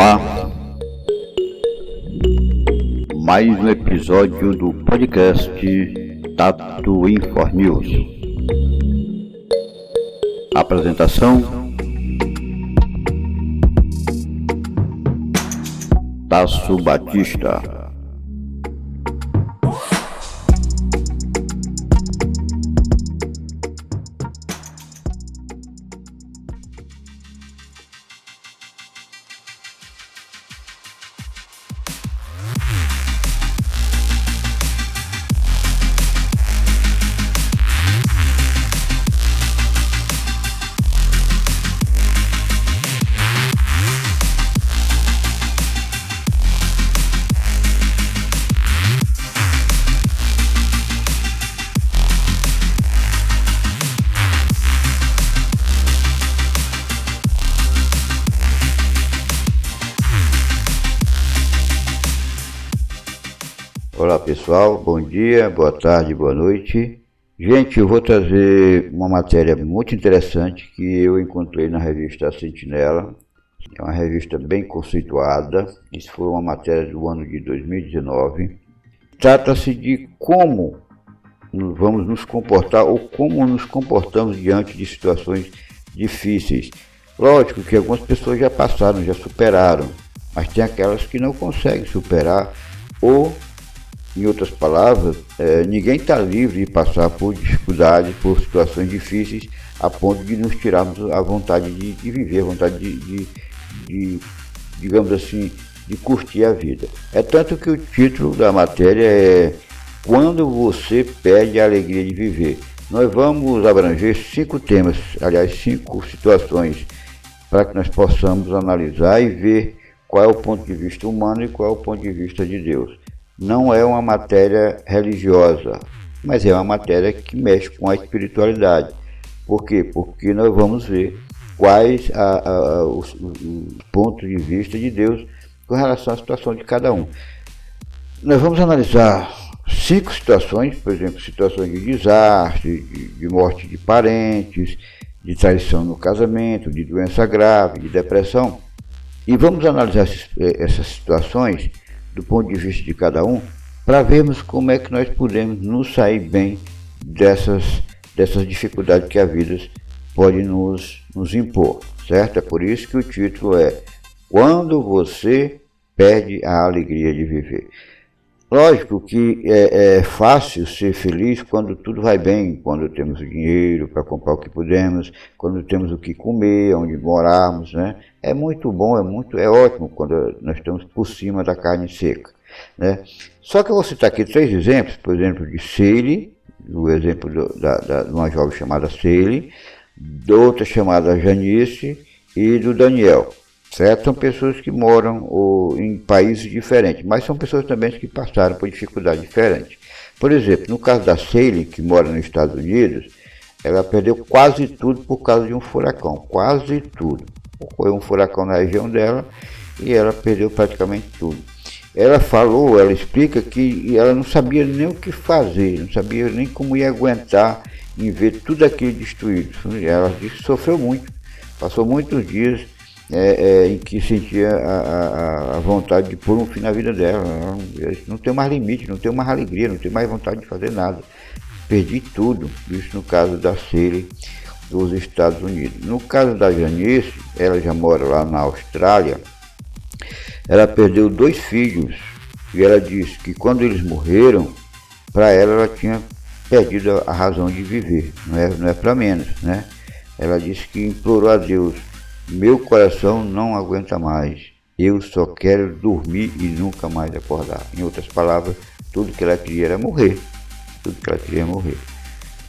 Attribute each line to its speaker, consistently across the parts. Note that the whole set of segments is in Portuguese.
Speaker 1: ar mais um episódio do podcast Tato Inform News. Apresentação Tasso Batista. Olá pessoal, bom dia, boa tarde, boa noite. Gente, eu vou trazer uma matéria muito interessante que eu encontrei na revista Sentinela. É uma revista bem conceituada. Isso foi uma matéria do ano de 2019. Trata-se de como vamos nos comportar ou como nos comportamos diante de situações difíceis. Lógico que algumas pessoas já passaram, já superaram, mas tem aquelas que não conseguem superar ou em outras palavras, é, ninguém está livre de passar por dificuldades, por situações difíceis, a ponto de nos tirarmos a vontade de, de viver, a vontade de, de, de, digamos assim, de curtir a vida. É tanto que o título da matéria é Quando você perde a alegria de viver. Nós vamos abranger cinco temas, aliás, cinco situações, para que nós possamos analisar e ver qual é o ponto de vista humano e qual é o ponto de vista de Deus não é uma matéria religiosa, mas é uma matéria que mexe com a espiritualidade. Por quê? Porque nós vamos ver quais a, a, os, os pontos de vista de Deus com relação à situação de cada um. Nós vamos analisar cinco situações, por exemplo, situações de desastre, de, de morte de parentes, de traição no casamento, de doença grave, de depressão. E vamos analisar eh, essas situações do ponto de vista de cada um, para vermos como é que nós podemos nos sair bem dessas, dessas dificuldades que a vida pode nos, nos impor, certo? É por isso que o título é Quando você perde a alegria de viver. Lógico que é, é, fácil ser feliz quando tudo vai bem, quando temos o dinheiro para comprar o que podemos, quando temos o que comer, onde morarmos, né? É muito bom, é muito, é ótimo quando nós estamos por cima da carne seca, né? Só que eu vou citar aqui três exemplos, por exemplo, de Sele, o exemplo do, da, da, de uma jovem chamada Sele, de outra chamada Janice e do Daniel certo? São pessoas que moram ou, em países diferentes, mas são pessoas também que passaram por dificuldades diferentes. Por exemplo, no caso da Sally, que mora nos Estados Unidos, ela perdeu quase tudo por causa de um furacão, quase tudo. Foi um furacão na região dela e ela perdeu praticamente tudo. Ela falou, ela explica que ela não sabia nem o que fazer, não sabia nem como ia aguentar em ver tudo aquilo destruído. Ela disse que sofreu muito, passou muitos dias é, é, em que sentia a, a, a, vontade de pôr um fim na vida dela. Não, tem mais limite, não tem mais alegria, não tem mais vontade de fazer nada. Perdi tudo, isso no caso da Sele dos Estados Unidos. No caso da Janice, ela já mora lá na Austrália, ela perdeu dois filhos e ela disse que quando eles morreram, para ela ela tinha perdido a razão de viver, não é, não é para menos, né? Ela disse que implorou a Deus meu coração não aguenta mais. Eu só quero dormir e nunca mais acordar. Em outras palavras, tudo que ela queria era morrer. Tudo que ela queria era morrer.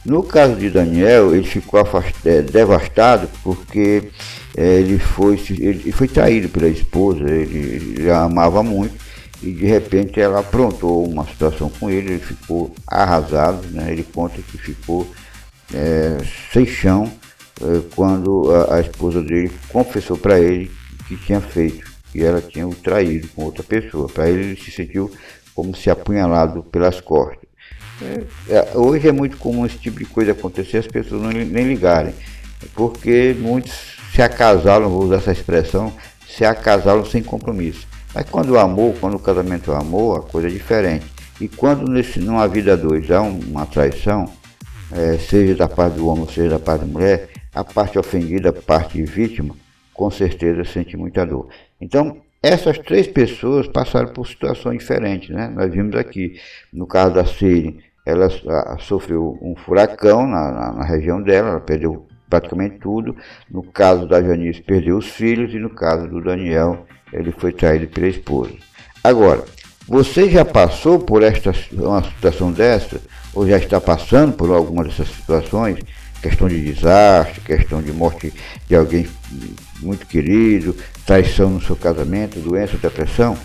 Speaker 1: No caso de Daniel, ele ficou é, devastado porque é, ele, foi, ele foi traído pela esposa, ele, ele a amava muito e de repente ela aprontou uma situação com ele, ele ficou arrasado, né? ele conta que ficou é, sem chão eh, quando a, a esposa dele confessou para ele que tinha feito e ela tinha o traído com outra pessoa. Para ele, ele se sentiu como se apunhalado pelas costas. É, é, hoje é muito comum esse tipo de coisa acontecer, as pessoas não, nem ligarem, porque muitos se acasalam, vou usar essa expressão, se acasalam sem compromisso. Mas quando o amor, quando o casamento é amor, a coisa é diferente. E quando nesse, numa vida dois há uma traição, é, seja da parte do homem, seja da parte da mulher, a parte ofendida, a parte vítima, com certeza sente muita dor. Então, essas três pessoas passaram por situações diferentes, né? Nós vimos aqui, no caso da Siri, ela sofreu um furacão na, na, na, região dela, ela perdeu praticamente tudo. No caso da Janice, perdeu os filhos, e no caso do Daniel, ele foi traído pela esposa. Agora, você já passou por esta, uma situação dessa, ou já está passando por alguma dessas situações? Questão de desastre, questão de morte de alguém muito querido, traição no seu casamento, doença, depressão?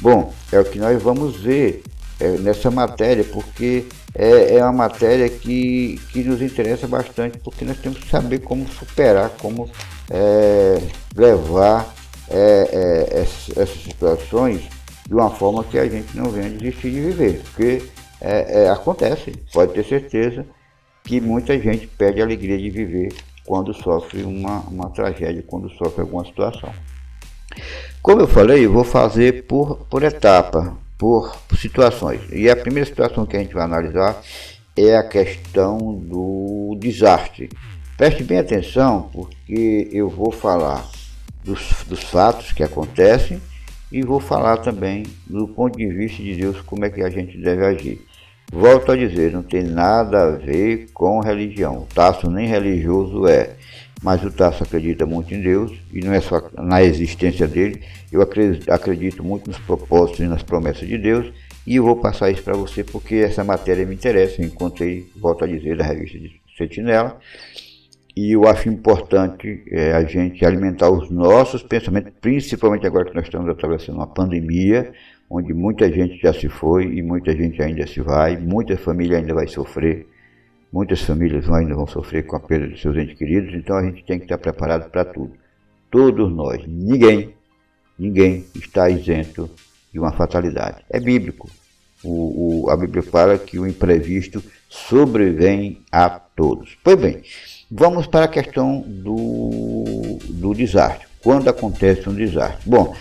Speaker 1: Bom, é o que nós vamos ver é, nessa matéria, porque é, é uma matéria que, que nos interessa bastante, porque nós temos que saber como superar, como é, levar é, é essas, situações de uma forma que a gente não venha desistir de viver, porque é, é, acontece, pode ter certeza que muita gente perde a alegria de viver quando sofre uma, uma tragédia, quando sofre alguma situação. Como eu falei, eu vou fazer por, por etapa, por, por situações. E a primeira situação que a gente vai analisar é a questão do desastre. Preste bem atenção, porque eu vou falar dos, dos fatos que acontecem e vou falar também do ponto de vista de Deus como é que a gente deve agir. Volto a dizer, não tem nada a ver com religião. O Tasso nem religioso é, mas o Tasso acredita muito em Deus e não é só na existência dele. Eu acredito, muito nos propósitos e nas promessas de Deus e eu vou passar isso para você porque essa matéria me interessa. Eu encontrei, volto a dizer, da revista de Sentinela e eu acho importante é, a gente alimentar os nossos pensamentos, principalmente agora que nós estamos atravessando uma pandemia, onde muita gente já se foi e muita gente ainda se vai, muita família ainda vai sofrer, muitas famílias ainda vão sofrer com a perda de seus entes queridos, então a gente tem que estar preparado para tudo. Todos nós, ninguém, ninguém está isento de uma fatalidade. É bíblico. O, o, a Bíblia fala que o imprevisto sobrevém a todos. Pois bem, vamos para a questão do, do desastre. Quando acontece um desastre? Bom,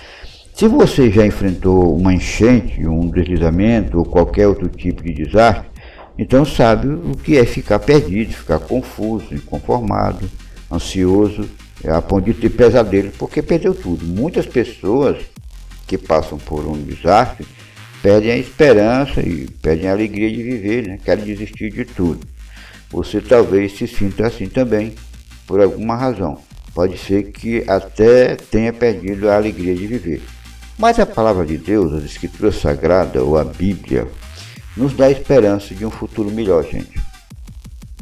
Speaker 1: se você já enfrentou uma enchente, um deslizamento ou qualquer outro tipo de desastre, então sabe o que é ficar perdido, ficar confuso, inconformado, ansioso, a ponto de ter pesadelo, porque perdeu tudo. Muitas pessoas que passam por um desastre perdem a esperança e perdem a alegria de viver, né? querem desistir de tudo. Você talvez se sinta assim também, por alguma razão. Pode ser que até tenha perdido a alegria de viver. Mas a palavra de Deus, a Escritura Sagrada ou a Bíblia, nos dá esperança de um futuro melhor, gente.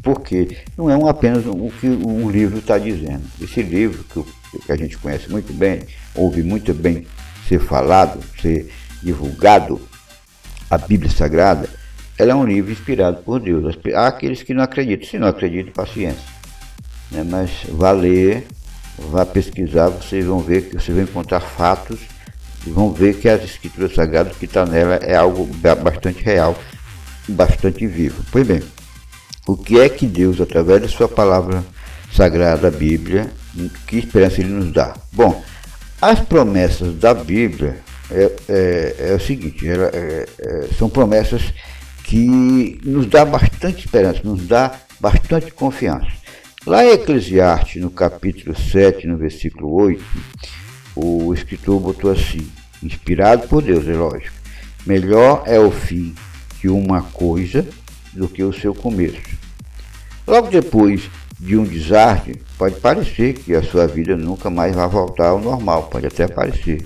Speaker 1: Porque não é um, apenas o que um livro está dizendo. Esse livro, que, que a gente conhece muito bem, ouve muito bem ser falado, ser divulgado, a Bíblia Sagrada, ela é um livro inspirado por Deus. Há aqueles que não acreditam. Se não acreditam, paciência. Né? Mas vá ler, vá pesquisar, vocês vão ver que vocês vão encontrar fatos e vão ver que as escrituras sagradas que está nela é algo bastante real, bastante vivo. Pois bem, o que é que Deus, através da sua palavra sagrada, a Bíblia, que esperança Ele nos dá? Bom, as promessas da Bíblia é, é, é o seguinte, ela, é, é são promessas que nos dá bastante esperança, nos dá bastante confiança. Lá em Eclesiastes, no capítulo 7, no versículo 8, o escritor botou assim, inspirado por Deus, é lógico. Melhor é o fim de uma coisa do que o seu começo. Logo depois de um desastre, pode parecer que a sua vida nunca mais vai voltar ao normal, pode até parecer.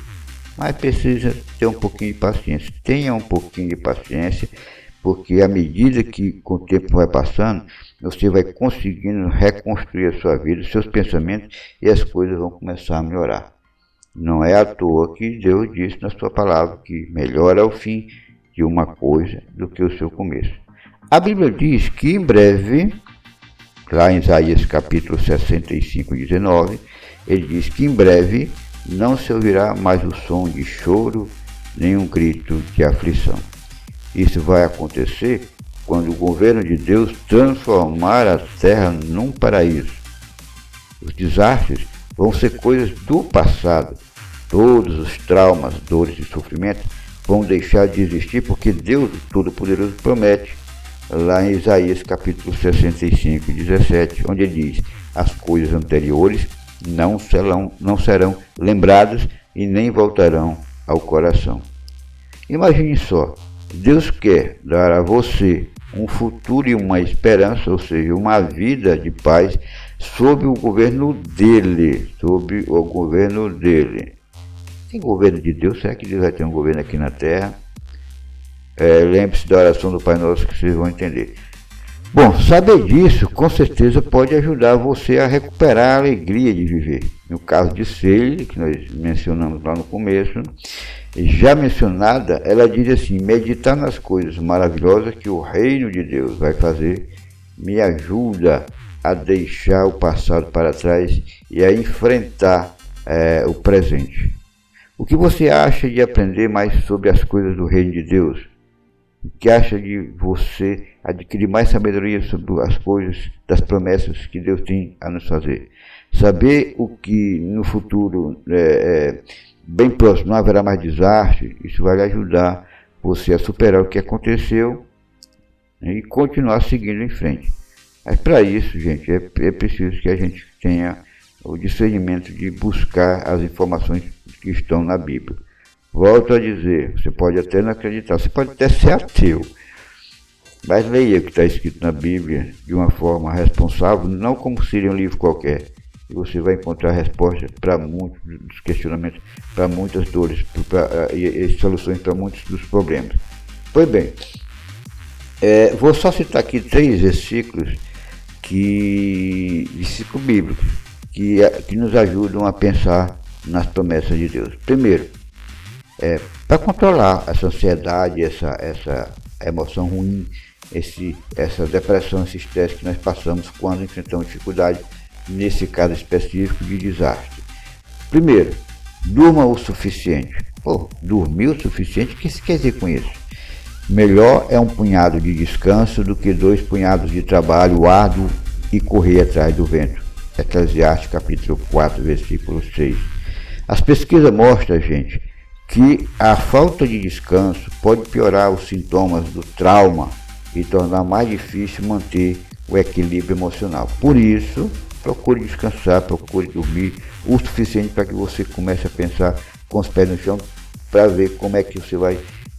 Speaker 1: Mas precisa ter um pouquinho de paciência. Tenha um pouquinho de paciência, porque à medida que com o tempo vai passando, você vai conseguindo reconstruir a sua vida, os seus pensamentos e as coisas vão começar a melhorar. Não é à toa que Deus disse na sua palavra que melhor é o fim de uma coisa do que o seu começo. A Bíblia diz que em breve, lá em Isaías capítulo 65, 19, ele diz que em breve não se ouvirá mais o som de choro, nem um grito de aflição. Isso vai acontecer quando o governo de Deus transformar a terra num paraíso. Os desastres vão ser coisas do passado. Todos os traumas, dores e sofrimentos vão deixar de existir porque Deus Todo-Poderoso promete lá em Isaías capítulo 65, 17, onde ele diz: As coisas anteriores não serão, não serão lembradas e nem voltarão ao coração. Imagine só, Deus quer dar a você um futuro e uma esperança, ou seja, uma vida de paz sob o governo dele, sob o governo dele. Tem governo de Deus? Será que Deus vai ter um governo aqui na Terra? É, Lembre-se da oração do Pai Nosso que vocês vão entender. Bom, saber disso com certeza pode ajudar você a recuperar a alegria de viver. No caso de Ceile, que nós mencionamos lá no começo, já mencionada, ela diz assim: meditar nas coisas maravilhosas que o reino de Deus vai fazer me ajuda a deixar o passado para trás e a enfrentar é, o presente. O que você acha de aprender mais sobre as coisas do reino de Deus? O que acha de você adquirir mais sabedoria sobre as coisas, das promessas que Deus tem a nos fazer? Saber o que no futuro, é, é, bem próximo, não haverá mais desastre, isso vai ajudar você a superar o que aconteceu né, e continuar seguindo em frente. Mas para isso, gente, é, é preciso que a gente tenha o discernimento de buscar as informações que estão na Bíblia. Volto a dizer, você pode até não acreditar, você pode até ser ateu, mas leia o que está escrito na Bíblia de uma forma responsável, não como seria um livro qualquer. E você vai encontrar respostas para muitos dos questionamentos, para muitas dores pra, e, e soluções para muitos dos problemas. Pois bem, é, vou só citar aqui três versículos que versículos bíblicos que, que nos ajudam a pensar nas promessas de Deus. Primeiro, é, para controlar essa ansiedade, essa, essa emoção ruim, esse, essa depressão, esse estresse que nós passamos quando enfrentamos dificuldade, nesse caso específico de desastre. Primeiro, durma o suficiente. Dormir o suficiente, o que se quer dizer com isso? Melhor é um punhado de descanso do que dois punhados de trabalho árduo e correr atrás do vento. Eclesiastes capítulo 4, versículo 6. As pesquisas mostram, gente, que a falta de descanso pode piorar os sintomas do trauma e tornar mais difícil manter o equilíbrio emocional. Por isso, procure descansar, procure dormir o suficiente para que você comece a pensar com os pés no chão para ver como é que você vai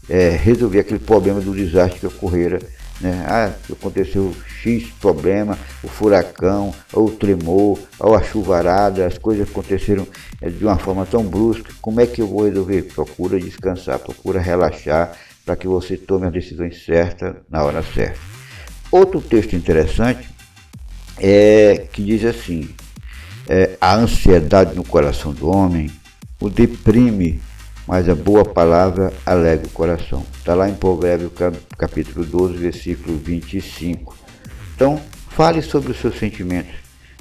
Speaker 1: é, resolver aquele problema do desastre que ocorrera né? Ah, aconteceu X problema, o furacão, ou o tremor, ou a chuvarada, as coisas aconteceram eh, de uma forma tão brusca. Como é que eu vou resolver? Procura descansar, procura relaxar para que você tome as decisões certas na hora certa. Outro texto interessante é que diz assim: é, a ansiedade no coração do homem o deprime mas a boa palavra alegra o coração. Está lá em Provérbios capítulo 12, versículo 25. Então, fale sobre os seus sentimentos.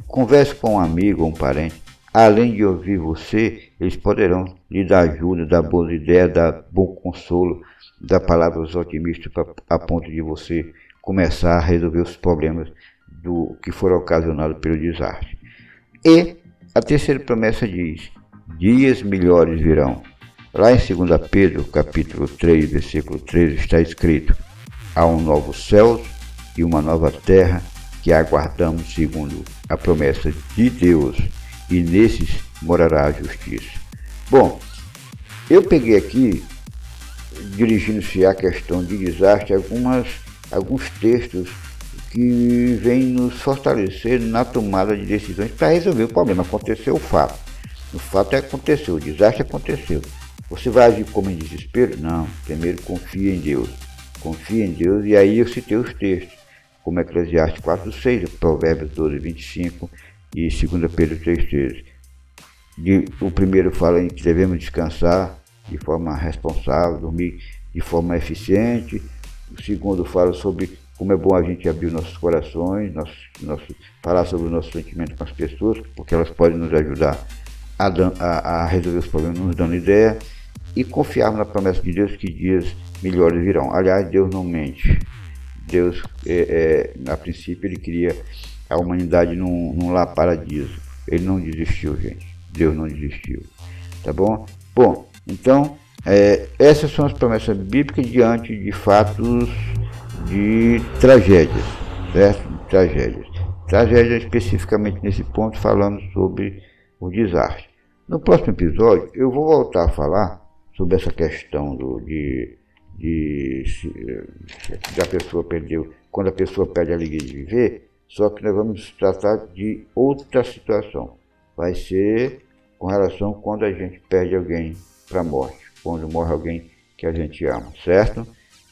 Speaker 1: Converse com um amigo ou um parente. Além de ouvir você, eles poderão lhe dar ajuda, dar boas ideias, dar bom consolo, dar palavras otimistas pra, a ponto de você começar a resolver os problemas do que foram ocasionados pelo desastre. E a terceira promessa diz: dias melhores virão. Lá em 2 Pedro, capítulo 3, versículo 13, está escrito: Há um novo céu e uma nova terra que aguardamos segundo a promessa de Deus, e nesses morará a justiça. Bom, eu peguei aqui, dirigindo-se à questão de desastre, algumas, alguns textos que vêm nos fortalecer na tomada de decisões para resolver o problema. Aconteceu o fato. O fato é que aconteceu, o desastre aconteceu. Você vai agir como em desespero? Não. Primeiro confia em Deus. Confia em Deus e aí eu citei os textos, como Eclesiastes 4, 6, Provérbios 12, 25 e 2 Pedro 3, 13. De, o primeiro fala em que devemos descansar de forma responsável, dormir de forma eficiente. O segundo fala sobre como é bom a gente abrir nossos corações, nosso, nosso, falar sobre o nosso sentimento com as pessoas, porque elas podem nos ajudar a, a, a resolver os problemas, nos dando ideia e confiarmos na promessa de Deus que dias melhores virão. Aliás, Deus não mente. Deus, é, é, a princípio, ele queria a humanidade num, num lar paradiso. Ele não desistiu, gente. Deus não desistiu. Tá bom? Bom, então, é, essas são as promessas bíblicas diante de fatos de tragédias, certo? Tragédias. Tragédia especificamente nesse ponto, falando sobre o desastre. No próximo episódio, eu vou voltar a falar sobre essa questão do, de, de, de a pessoa perdeu, quando a pessoa perde a alegria de viver, só que nós vamos tratar de outra situação. Vai ser com relação quando a gente perde alguém para a morte, quando morre alguém que a gente ama, certo?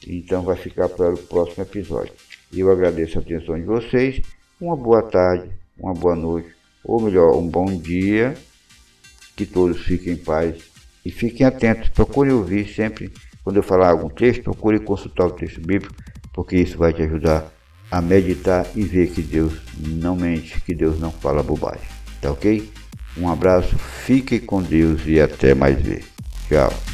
Speaker 1: Então vai ficar para o próximo episódio. Eu agradeço a atenção de vocês. Uma boa tarde, uma boa noite, ou melhor, um bom dia. Que todos fiquem em paz e fiquem atentos. Procure ouvir sempre, quando eu falar algum texto, procure consultar o texto bíblico, porque isso vai te ajudar a meditar e ver que Deus não mente, que Deus não fala bobagem. Tá ok? Um abraço, fique com Deus e até mais ver. Tchau.